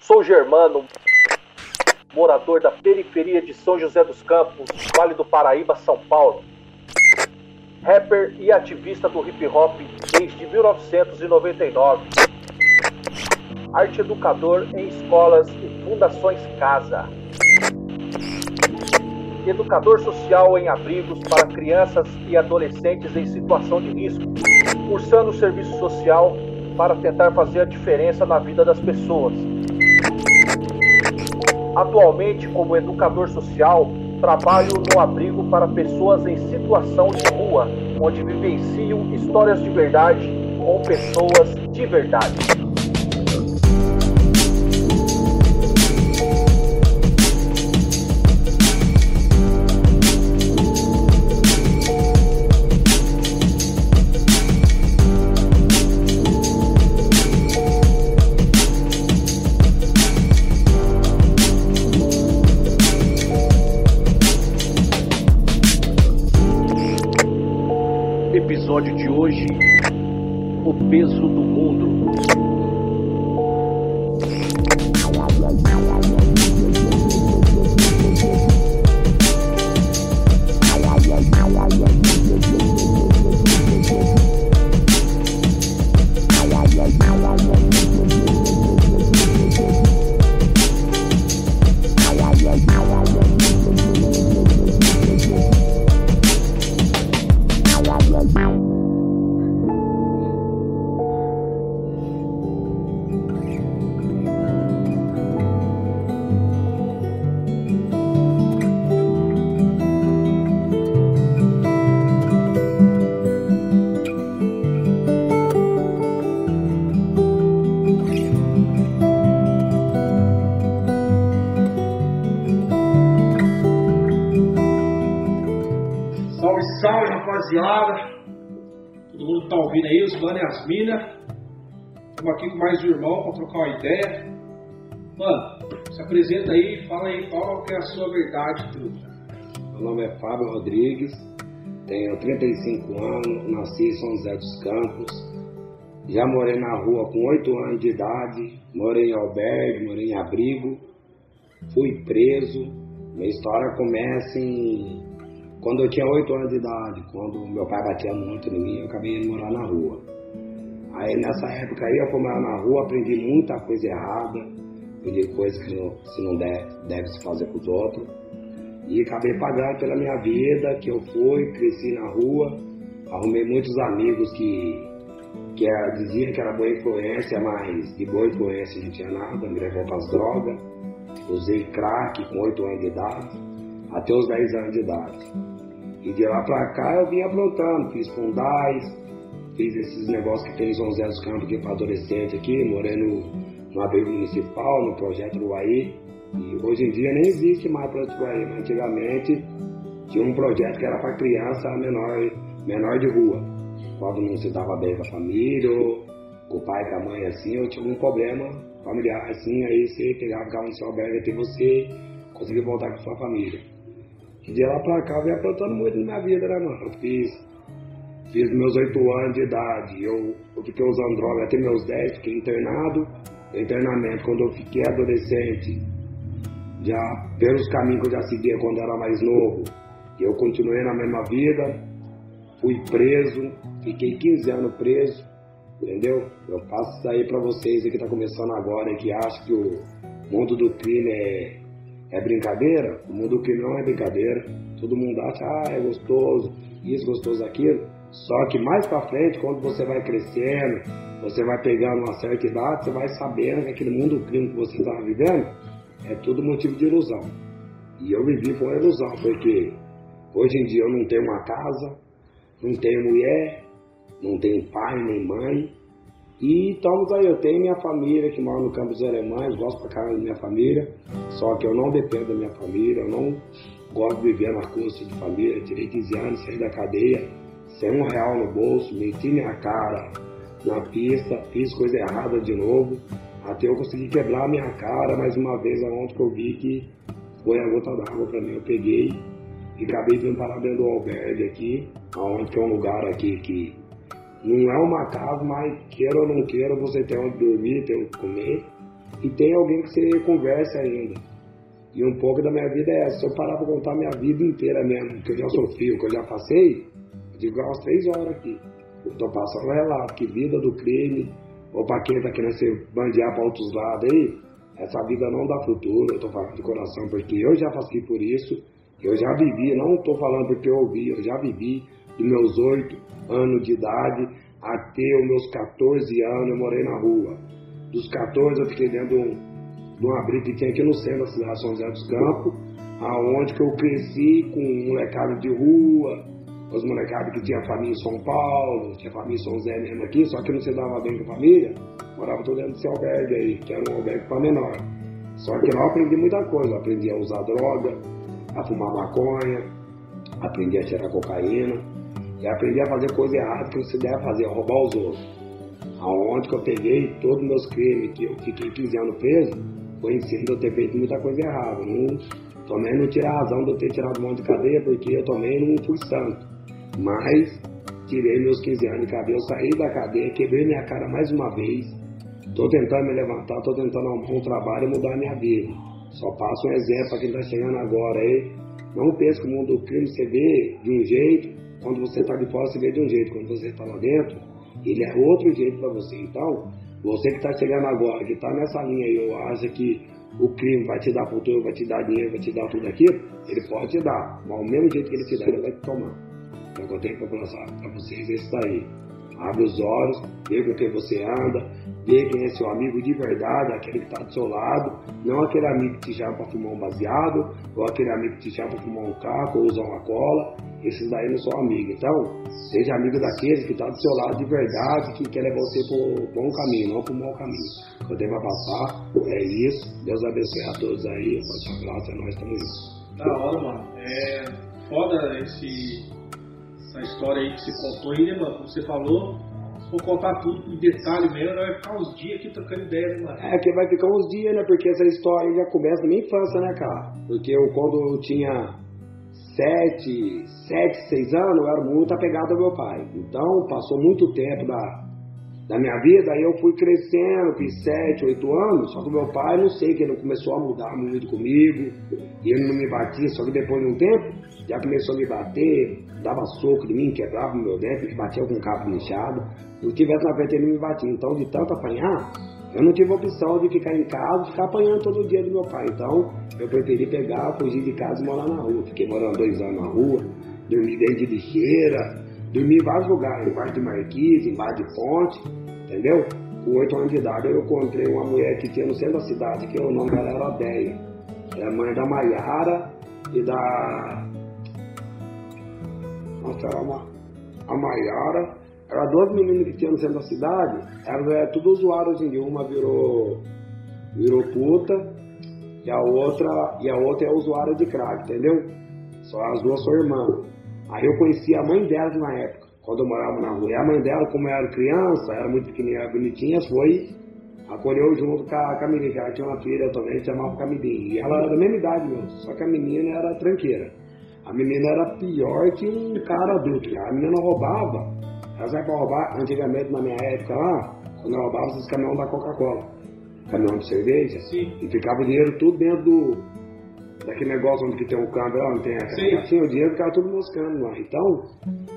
Sou germano, morador da periferia de São José dos Campos, Vale do Paraíba, São Paulo. Rapper e ativista do hip hop desde 1999. Arte educador em escolas e fundações Casa. Educador social em abrigos para crianças e adolescentes em situação de risco, cursando serviço social para tentar fazer a diferença na vida das pessoas. Atualmente, como educador social, trabalho no abrigo para pessoas em situação de rua, onde vivenciam histórias de verdade com pessoas de verdade. Peso do mundo. Rapaziada. Todo mundo que tá ouvindo aí, os mano e as minas. Estamos aqui com mais um irmão para trocar uma ideia. Mano, se apresenta aí, fala aí qual que é a sua verdade, truta. Meu nome é Fábio Rodrigues, tenho 35 anos, nasci em São José dos Campos. Já morei na rua com 8 anos de idade, morei em albergue, morei em abrigo, fui preso. Minha história começa em quando eu tinha 8 anos de idade, quando meu pai batia muito em mim, eu acabei indo morar na rua. Aí nessa época aí eu fui morar na rua, aprendi muita coisa errada, aprendi coisas que não, se não deve, deve se fazer com os outros. E acabei pagando pela minha vida, que eu fui, cresci na rua, arrumei muitos amigos que, que era, diziam que era boa influência, mas de boa influência não tinha nada, me levou para as drogas. Usei crack com 8 anos de idade, até os 10 anos de idade. E de lá pra cá eu vim aprontando, fiz fundais, fiz esses negócios que tem em São José dos Campos para adolescente aqui, morando no abrigo municipal, no projeto Uruguai. E hoje em dia nem existe mais projeto Uruguai, mas antigamente tinha um projeto que era para criança menor, menor de rua. Quando não se dava bem com a família, ou com o pai com a mãe assim, ou tinha algum problema familiar assim, aí você pegava, ficava no seu albergue até você conseguir voltar com sua família. E de lá pra cá eu venho aprontando muito na minha vida, né, mano? Eu fiz, fiz meus oito anos de idade, eu, eu fiquei usando droga até meus dez, fiquei internado. Internamento, quando eu fiquei adolescente, já pelos caminhos que eu já seguia quando era mais novo, eu continuei na mesma vida, fui preso, fiquei 15 anos preso, entendeu? Eu passo isso aí pra vocês que tá começando agora e que acham que o mundo do crime é é brincadeira? O mundo que não é brincadeira. Todo mundo acha, ah, é gostoso, isso, gostoso, aquilo. Só que mais pra frente, quando você vai crescendo, você vai pegando uma certa idade, você vai sabendo que aquele mundo crime que você estava vivendo é tudo motivo de ilusão. E eu vivi com ilusão, porque hoje em dia eu não tenho uma casa, não tenho mulher, não tenho pai nem mãe, e estamos aí, eu tenho minha família que mora no Campos Alemães, gosto pra caramba da minha família, só que eu não dependo da minha família, eu não gosto de viver na custa de família, tirei 15 anos, saí da cadeia, sem um real no bolso, meti minha cara na pista, fiz coisa errada de novo, até eu conseguir quebrar minha cara mais uma vez aonde que eu vi que foi a gota d'água para mim, eu peguei e acabei vindo parar dentro do albergue aqui, aonde que é um lugar aqui que não é uma casa, mas queira ou não queira, você tem onde dormir, tem onde comer. e tem alguém que você conversa ainda. E um pouco da minha vida é essa. Se eu parar para contar minha vida inteira mesmo, que eu já sofri, o que eu já passei, eu digo umas três horas aqui. Eu tô passando um relato, que vida do crime, ou para quem tá querendo se bandear para outros lados aí, essa vida não dá futuro, eu tô falando de coração, porque eu já passei por isso, eu já vivi, não tô falando porque eu ouvi, eu já vivi dos meus oito anos de idade até os meus 14 anos eu morei na rua. Dos 14 eu fiquei dentro de um, de um abrigo que tinha aqui no centro da cidade de São José dos Campos, aonde que eu cresci com um molecada de rua, os molecados que tinha família em São Paulo, tinha família em São José mesmo aqui, só que não se dava bem com a família, morava todo dentro desse albergue aí, que era um albergue para menor. Só que lá eu aprendi muita coisa, eu aprendi a usar droga, a fumar maconha, aprendi a tirar cocaína, e aprendi a fazer coisa errada que você deve fazer, roubar os outros. Aonde que eu peguei todos os meus crimes, que eu fiquei 15 anos preso, foi em cima de eu ter feito muita coisa errada. Não, também não tira a razão de eu ter tirado monte de cadeia, porque eu também não fui santo. Mas tirei meus 15 anos de cadeia, eu saí da cadeia, quebrei minha cara mais uma vez. Estou tentando me levantar, estou tentando arrumar um trabalho e mudar minha vida. Só passo um exemplo para quem está chegando agora aí. Não pense que o mundo do crime você vê de um jeito, quando você está de fora, você vê de um jeito. Quando você está lá dentro, ele é outro jeito para você. Então, você que está chegando agora, que está nessa linha aí, ou acha que o crime vai te dar futuro, vai te dar dinheiro, vai te dar tudo aquilo, ele pode te dar. Mas o mesmo jeito que ele te dá, ele vai te tomar. Então, eu tenho para passar para vocês esse daí. Abre os olhos, vê com quem você anda, vê quem é seu amigo de verdade, aquele que está do seu lado, não aquele amigo que te chama para fumar um baseado, ou aquele amigo que te chama para fumar um caco ou usar uma cola. Esses daí não são amigos. Então, seja amigo daqueles que estão tá do seu lado de verdade, que quer levar você para o bom caminho, não para o mau caminho. Eu tenho para passar, é isso. Deus abençoe a todos aí, pode graça, nós estamos juntos. Da hora, mano. É foda esse, essa história aí que você contou aí, né, mano? Como você falou, for contar tudo em detalhe mesmo, vai ficar uns dias aqui trocando ideia, né, mano? É, que vai ficar uns dias, né? Porque essa história já começa na minha infância, né, cara? Porque eu, quando eu tinha sete, sete, seis anos, eu era muito apegado ao meu pai. Então, passou muito tempo da, da minha vida, aí eu fui crescendo, fiz sete, oito anos, só que meu pai, não sei, que ele começou a mudar muito comigo, e ele não me batia, só que depois de um tempo, já começou a me bater, dava soco de mim, quebrava o meu dente, batia com um cabo inchado. Se eu tivesse na frente, ele me batia. Então, de tanto apanhar, eu não tive opção de ficar em casa ficar apanhando todo dia do meu pai. Então, eu preferi pegar, fugir de casa e morar na rua. Fiquei morando dois anos na rua, dormi dentro de lixeira, dormi em vários lugares, embaixo de marquise, embaixo de ponte, entendeu? Com oito anos de idade, eu encontrei uma mulher que tinha no centro da cidade, que o nome dela era Deia. Era mãe da Maiara e da. Era uma. A Maiara eram duas meninas que tinham no centro da cidade, elas é tudo usuário em dia. Uma virou, virou puta e a outra e a outra é usuária de crack, entendeu? Só as duas são irmãs. Aí eu conheci a mãe delas na época, quando eu morava na rua. E a mãe dela, como era criança, era muito pequenininha, era bonitinha, foi acolheu junto com a, Camilinha, que ela tinha uma filha também, chamava Camilinha. E ela era da mesma idade mesmo, só que a menina era tranqueira. A menina era pior que um cara adulto. A menina roubava elas vai para roubar, antigamente na minha época lá, quando eu roubava esses caminhões da Coca-Cola, caminhão de cerveja, Sim. e ficava o dinheiro tudo dentro do, daquele negócio onde que tem o câmbio, não tem a assim, o dinheiro ficava tudo moscando lá. Então,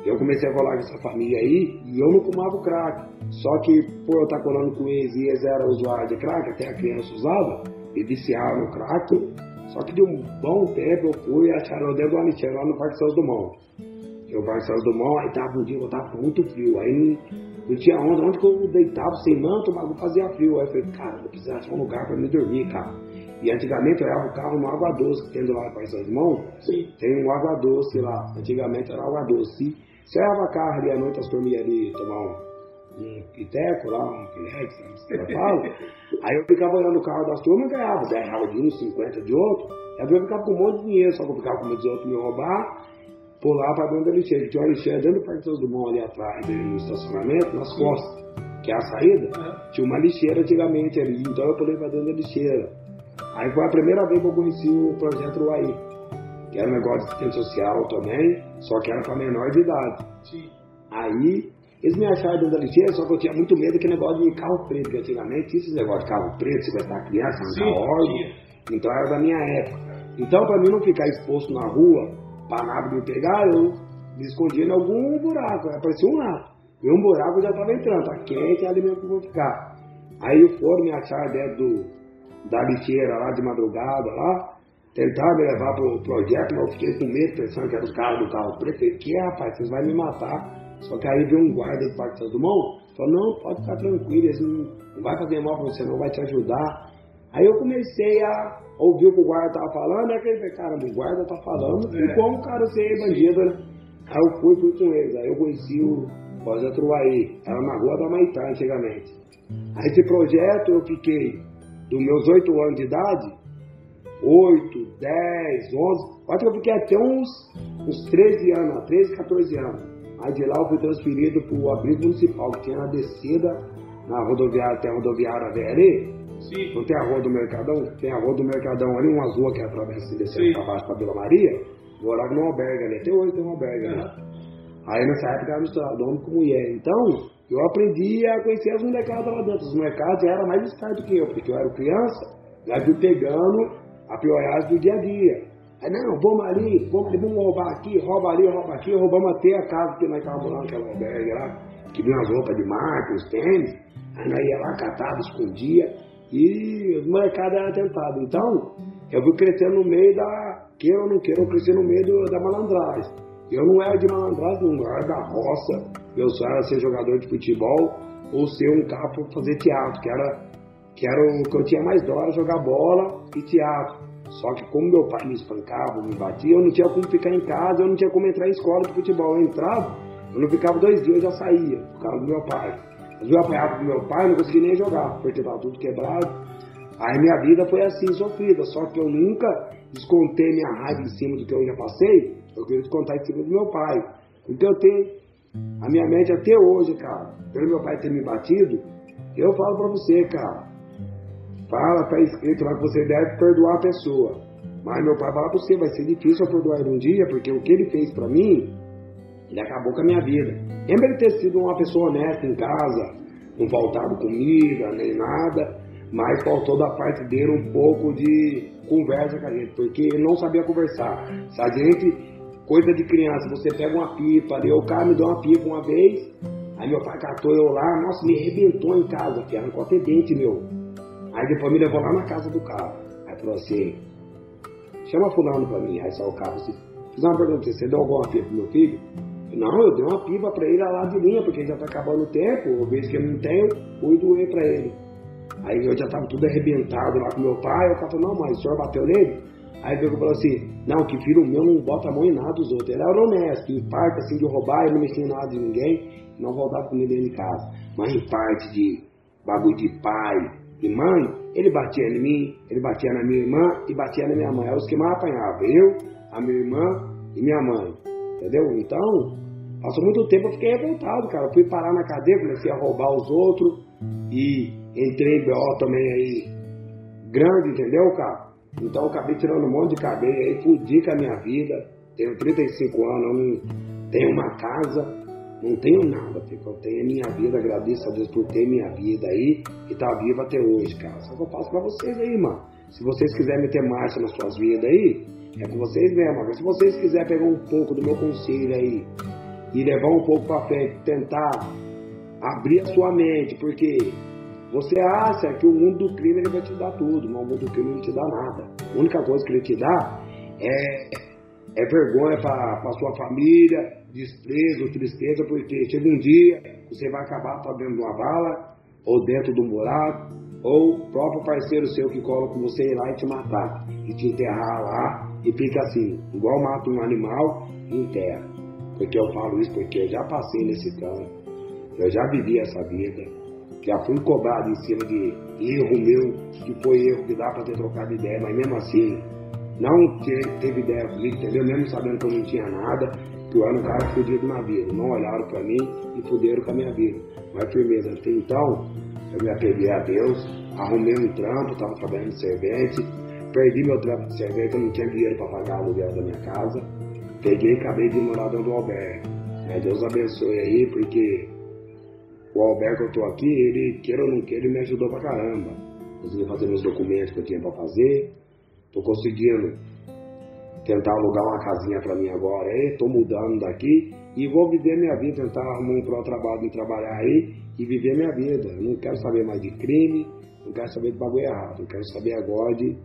eu comecei a colar com essa família aí e eu não fumava o crack. Só que por eu estar colando com eles e eles eram usuários de crack, até a criança usava, e viciaram no crack. Só que de um bom tempo eu fui e acharam o dedo do Anichel lá no Parque Santos Dumont eu Barcelos do Mal, aí tava um dia, eu tava muito frio, aí não, não tinha onda, onde que eu deitava sem manto, o bagulho fazia frio. Aí eu falei, cara, eu precisava de um lugar pra me dormir, cara. E antigamente eu era o carro no Água Doce, que tem lá em Barcelos do Mão, tem um Água Doce lá, antigamente era Água Doce. Você leva carro ali à noite, as turminhas ali tomar um um piteco lá, um pinex, que fala. Aí eu ficava olhando o carro das turmas e ganhava 10 reais de um, 50 de outro. Aí eu ficava com um monte de dinheiro, só que eu ficava com medo dos outros me roubar pular para dentro da lixeira. Tinha uma lixeira dentro do Parque Santos Dumont ali atrás, no estacionamento, nas costas, que é a saída. Tinha uma lixeira antigamente ali, então eu pulei para dentro da lixeira. Aí foi a primeira vez que eu conheci o projeto UAI, que era um negócio de assistência social também, só que era para menor de idade. Aí Eles me acharam dentro da lixeira, só que eu tinha muito medo daquele negócio de carro preto, porque antigamente tinha esse negócio de carro preto, sequestrar criança, arrancar órgão. Então era da minha época. Então, para mim não ficar exposto na rua, para nada me pegar, eu me escondia em algum buraco. Aparecia um rato. E um buraco já estava entrando, tá quente, é alimento que eu vou ficar. Aí foram me achar dentro do, da lixeira lá de madrugada lá, tentaram me levar pro projeto, mas eu fiquei com medo, pensando que era os caras do carro preto. Falei, que rapaz, vocês vão me matar. Só que aí veio um guarda do Parque Santo Dumont, falou, não, pode ficar tranquilo, eles não, vai fazer mal pra você, não vai te ajudar. Aí eu comecei a ouvir o que o guarda tava falando, é aquele cara, o guarda tá falando, é. e como o cara ser bandido, né? Aí eu fui, fui com eles, aí eu conheci o Rosa Truaí, era na rua da Maitá antigamente. Aí esse projeto eu fiquei, dos meus 8 anos de idade, 8, 10, 11, acho que eu fiquei até uns, uns 13 anos, 13, 14 anos. Aí de lá eu fui transferido para o abrigo municipal, que tinha na descida, na rodoviária, tem a rodoviária VLE, Sim. Não tem a rua do Mercadão? Tem a rua do Mercadão ali, uma rua que atravessa assim, descendo para baixo para Vila Maria. Morava num albergue ali, até hoje tem um albergue ali. Aí nessa época era misturado homem com mulher. Então, eu aprendi a conhecer as molecadas lá dentro. Os mercados já eram mais espertos que eu, porque eu era criança, já fui pegando a pioragem do dia a dia. Aí, não, vamos ali, vamos vamos roubar aqui, rouba ali, rouba aqui, roubamos até a casa que nós estávamos lá naquela albergue lá, que vinha as roupas de marca, os tênis, aí nós ia lá, catava, escondia, e os mercados eram tentados. Então, eu fui crescendo no meio da, queira ou não queira, eu cresci no meio do, da malandragem. Eu não era de malandragem, não era da roça, eu só era ser jogador de futebol ou ser um cara para fazer teatro, que era, que era o que eu tinha mais dó, jogar bola e teatro. Só que como meu pai me espancava, me batia, eu não tinha como ficar em casa, eu não tinha como entrar em escola de futebol. Eu entrava, eu não ficava dois dias, eu já saía, por causa do meu pai. Mas eu apanhava do meu pai, não conseguia nem jogar, porque estava tudo quebrado. Aí minha vida foi assim, sofrida, só que eu nunca descontei minha raiva em cima do que eu já passei, eu queria descontar em cima do meu pai. Então eu tenho a minha mente até hoje, cara, pelo meu pai ter me batido, eu falo pra você, cara, fala, tá escrito lá que você deve perdoar a pessoa. Mas meu pai fala pra você, vai ser difícil eu perdoar ele um dia, porque o que ele fez pra mim, ele acabou com a minha vida. Lembra ele ter sido uma pessoa honesta em casa, não faltava comida, nem nada, mas faltou da parte dele um pouco de conversa com a gente, porque ele não sabia conversar. Se a gente, coisa de criança, você pega uma pipa ali, o cara me deu uma pipa uma vez, aí meu pai catou eu lá, nossa, me arrebentou em casa, que arrancou até dente meu. Aí depois me levou lá na casa do cara. Aí falou assim, chama fulano pra mim. Aí saiu o cara assim, fiz uma pergunta, você deu alguma pipa pro meu filho? Não, eu dei uma pipa pra ele lá de linha, porque já tá acabando o tempo, eu vejo que eu não tenho, fui doer pra ele. Aí eu já tava tudo arrebentado lá com meu pai, eu falei, não, mas o senhor bateu nele? Aí ele falou assim, não, que filho meu não bota a mão em nada dos outros. Ele era honesto, em parte assim de roubar, ele não mexia em nada de ninguém, não voltava comida dentro de casa. Mas em parte de bagulho de pai e mãe, ele batia em mim, ele batia na minha irmã e batia na minha mãe. Era os que mais apanhavam, eu, a minha irmã e minha mãe. Entendeu? Então, passou muito tempo, eu fiquei revoltado, cara. fui parar na cadeia, comecei a roubar os outros e entrei em BO também aí, grande, entendeu, cara? Então eu acabei tirando um monte de cadeia aí, fudi com a minha vida. Tenho 35 anos, eu não tenho uma casa, não tenho nada, porque eu tenho a minha vida, agradeço a Deus por ter minha vida aí e tá vivo até hoje, cara. Só que eu passo pra vocês aí, mano. Se vocês quiserem meter marcha nas suas vidas aí, é com vocês mesmo. Agora, se vocês quiserem pegar um pouco do meu conselho aí e levar um pouco para frente, tentar abrir a sua mente, porque você acha que o mundo do crime ele vai te dar tudo, mas o mundo do crime não te dá nada. A única coisa que ele te dá é, é vergonha para sua família, desprezo, tristeza, porque chega um dia você vai acabar dentro de uma bala, ou dentro de um buraco, ou o próprio parceiro seu que cola com você ir lá e te matar, e te enterrar lá, e fica assim, igual mata um animal enterra. Porque eu falo isso porque eu já passei nesse campo, eu já vivi essa vida, já fui cobrado em cima de erro meu, que foi erro que dá para ter trocado ideia, mas mesmo assim, não teve ideia comigo, entendeu? Mesmo sabendo que eu não tinha nada, que eu era um cara fudido na vida. Não olharam para mim e fuderam com a minha vida. Mas firmeza. Então, eu me apeguei a Deus, arrumei um trampo, estava trabalhando de servente, perdi meu trampo de servente, eu não tinha dinheiro para pagar o aluguel da minha casa. Peguei e acabei de morar dentro do albergue. Deus abençoe aí, porque o Alberto que eu tô aqui, ele, queira ou não queira, ele me ajudou pra caramba. Consegui fazer meus documentos que eu tinha pra fazer. Tô conseguindo tentar alugar uma casinha pra mim agora tô mudando daqui e vou viver minha vida, tentar arrumar um pro trabalho de trabalhar aí e viver minha vida. Eu não quero saber mais de crime, não quero saber de bagulho errado. Eu quero saber agora de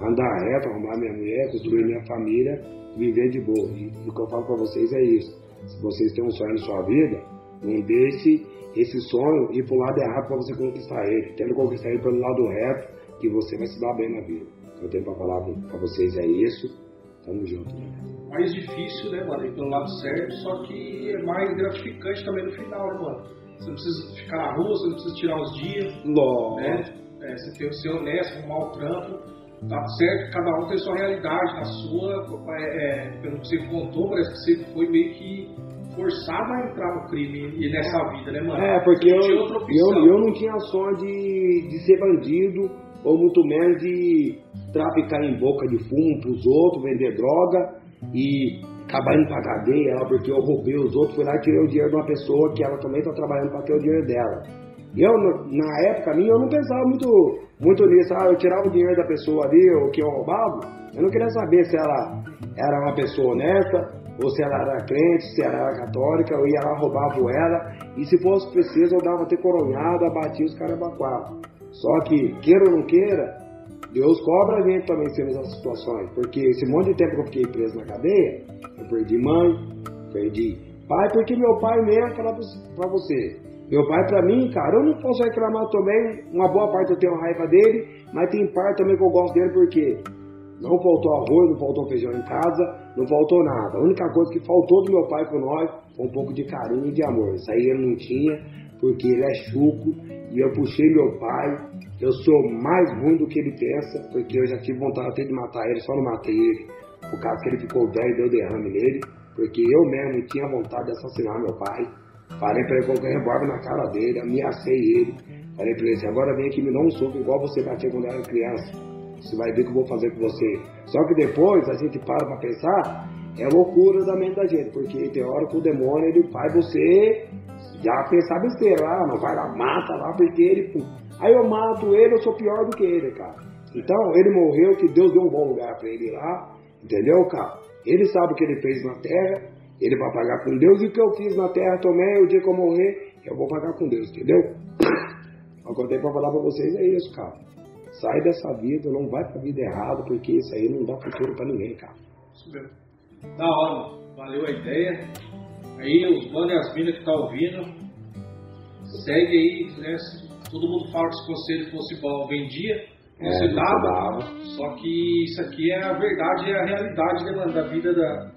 andar reto, arrumar minha mulher, construir minha família, viver de boa. E, e o que eu falo para vocês é isso. Se vocês têm um sonho na sua vida, não deixe esse sonho ir para o lado errado para você conquistar ele. Tendo conquistar ele pelo lado reto, que você vai se dar bem na vida. O que eu tenho para falar para vocês é isso. Tamo junto. Né? Mais difícil, né, mano? Ir pelo lado certo, só que é mais gratificante também no final, né, mano? Você não precisa ficar na rua, você não precisa tirar os dias. Nossa. Né? É, você tem que ser honesto, arrumar o trampo. Tá certo? Cada um tem sua realidade. Na sua, é, é, pelo que você contou, parece que você foi meio que forçado a entrar no crime e nessa vida, né, mano? É, porque eu, eu, eu não tinha sonho de, de ser bandido ou muito menos de traficar em boca de fumo pros outros, vender droga e acabar indo pra cadeia, porque eu roubei os outros, fui lá e tirei o dinheiro de uma pessoa que ela também tá trabalhando para ter o dinheiro dela. Eu, na época minha, eu não pensava muito, muito nisso. Ah, eu tirava o dinheiro da pessoa ali, o que eu roubava. Eu não queria saber se ela era uma pessoa honesta, ou se ela era crente, se ela era católica, eu ia lá, roubava ela. E se fosse preciso, eu dava ter coronhada, batia os quatro. Só que, queira ou não queira, Deus cobra a gente também essas situações. Porque esse monte de tempo que eu fiquei preso na cadeia, eu perdi mãe, perdi pai, porque meu pai mesmo, falar pra você, meu pai, pra mim, cara, eu não posso reclamar também. Uma boa parte eu tenho raiva dele, mas tem parte também que eu gosto dele porque não faltou arroz, não faltou feijão em casa, não faltou nada. A única coisa que faltou do meu pai com nós foi um pouco de carinho e de amor. Isso aí ele não tinha, porque ele é chuco e eu puxei meu pai. Eu sou mais ruim do que ele pensa, porque eu já tive vontade até de matar ele, só não matei ele, por causa que ele ficou velho e deu derrame nele, porque eu mesmo tinha vontade de assassinar meu pai. Falei pra ele colocar revólver na cara dele, ameacei ele. Falei pra ele assim, agora vem aqui me dá um soco igual você batia quando era criança. Você vai ver o que eu vou fazer com você. Só que depois a gente para pra pensar, é loucura da mente da gente, porque tem hora que o demônio ele faz você já pensar besteira, ah, não vai lá, mata lá, porque ele. Pum. Aí eu mato ele, eu sou pior do que ele, cara. Então ele morreu, que Deus deu um bom lugar pra ele lá, entendeu, cara? Ele sabe o que ele fez na terra, ele vai pagar com Deus e o que eu fiz na terra também, o dia que eu morrer, eu vou pagar com Deus, entendeu? O que eu tenho pra falar pra vocês é isso, cara. Sai dessa vida, não vai pra vida errada, porque isso aí não dá futuro pra ninguém, cara. Isso mesmo. Da hora, valeu a ideia. Aí os mano e as minas que tá ouvindo, segue aí, né? Todo mundo fala que se o conselho fosse bom, vendia. Você é, dava, dava, só que isso aqui é a verdade, é a realidade né, mano, da vida da,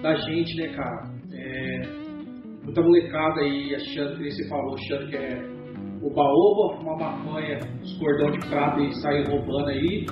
da gente, né, cara? É, muita molecada aí achando, que você falou, achando que é o baoba, uma maconha, os cordão de prata e sair roubando aí.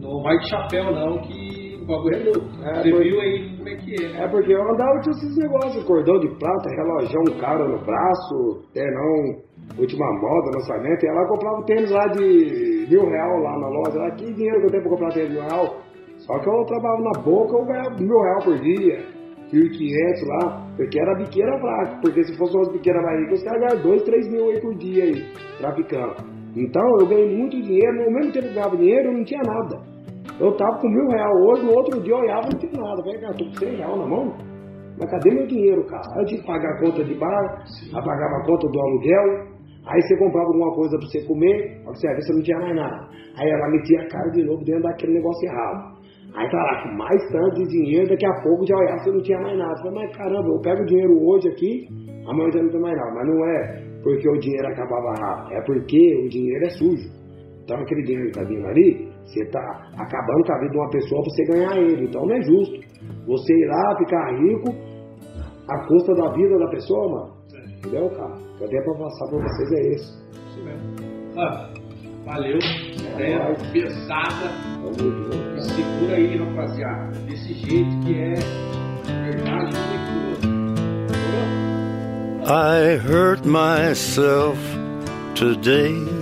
Não vai de chapéu não, que o bagulho é louco. É, você viu aí como é que é, né? É porque eu andava com esses negócios, cordão de prata, relojão caro no braço, não última moda, lançamento, e ela comprava tênis lá de mil real lá na loja. Lá, que dinheiro que eu tenho pra comprar tênis de mil real? Só que eu trabalhava na boca, eu ganhava mil reais por dia, mil quinhentos lá, porque era biqueira fraca, porque se fosse umas biqueiras mais ricas, os caras ganhavam dois, três mil aí por dia aí, traficando. Então eu ganhei muito dinheiro, no mesmo tempo que eu ganhava dinheiro, eu não tinha nada. Eu tava com mil reais hoje, no outro dia eu olhava e não tinha nada. Eu falei, cara, tô com cem reais na mão. Mas cadê meu dinheiro, cara? Eu tinha que pagar a conta de bar, pagava a conta do aluguel, aí você comprava alguma coisa pra você comer, você, você não tinha mais nada. Aí ela metia a cara de novo dentro daquele negócio errado. Aí tá lá com mais tanto de dinheiro, daqui a pouco já olhava se não tinha mais nada. falei, mas caramba, eu pego o dinheiro hoje aqui, amanhã já não tem mais nada. Mas não é porque o dinheiro acabava rápido, é porque o dinheiro é sujo. Então aquele dinheiro que tá vindo ali, você tá acabando com a vida de uma pessoa pra você ganhar ele. Então não é justo. Você ir lá ficar rico à custa da vida da pessoa, mano. Entendeu, cara? O que eu tenho pra passar pra vocês é isso. Isso mesmo. Ah, valeu. Ideia é pesada. Segura aí, rapaziada. Desse jeito que é verdade I hurt myself today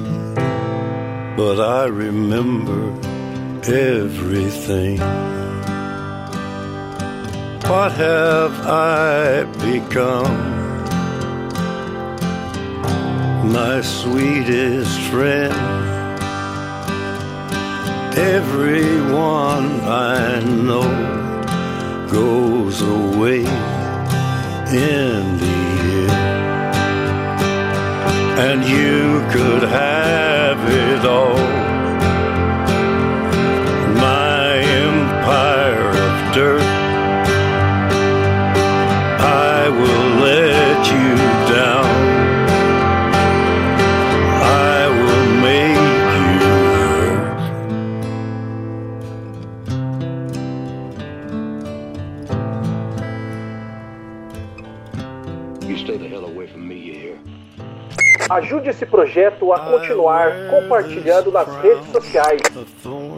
but I remember everything. What have I become? My sweetest friend. Everyone I know goes away in the. And you could have it all. My empire of dirt. I will let you down. I will make you hurt. You stay the hell away from me? Ajude esse projeto a continuar compartilhando nas redes sociais.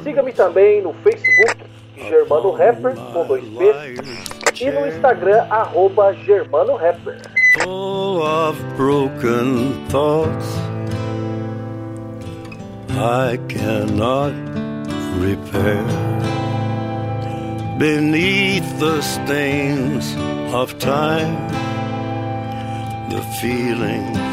Siga-me também no Facebook, Germano Rapper, com dois P's, e no Instagram, arroba Germano Rapper. full of broken thoughts I cannot repair. Beneath the stains of time, the feelings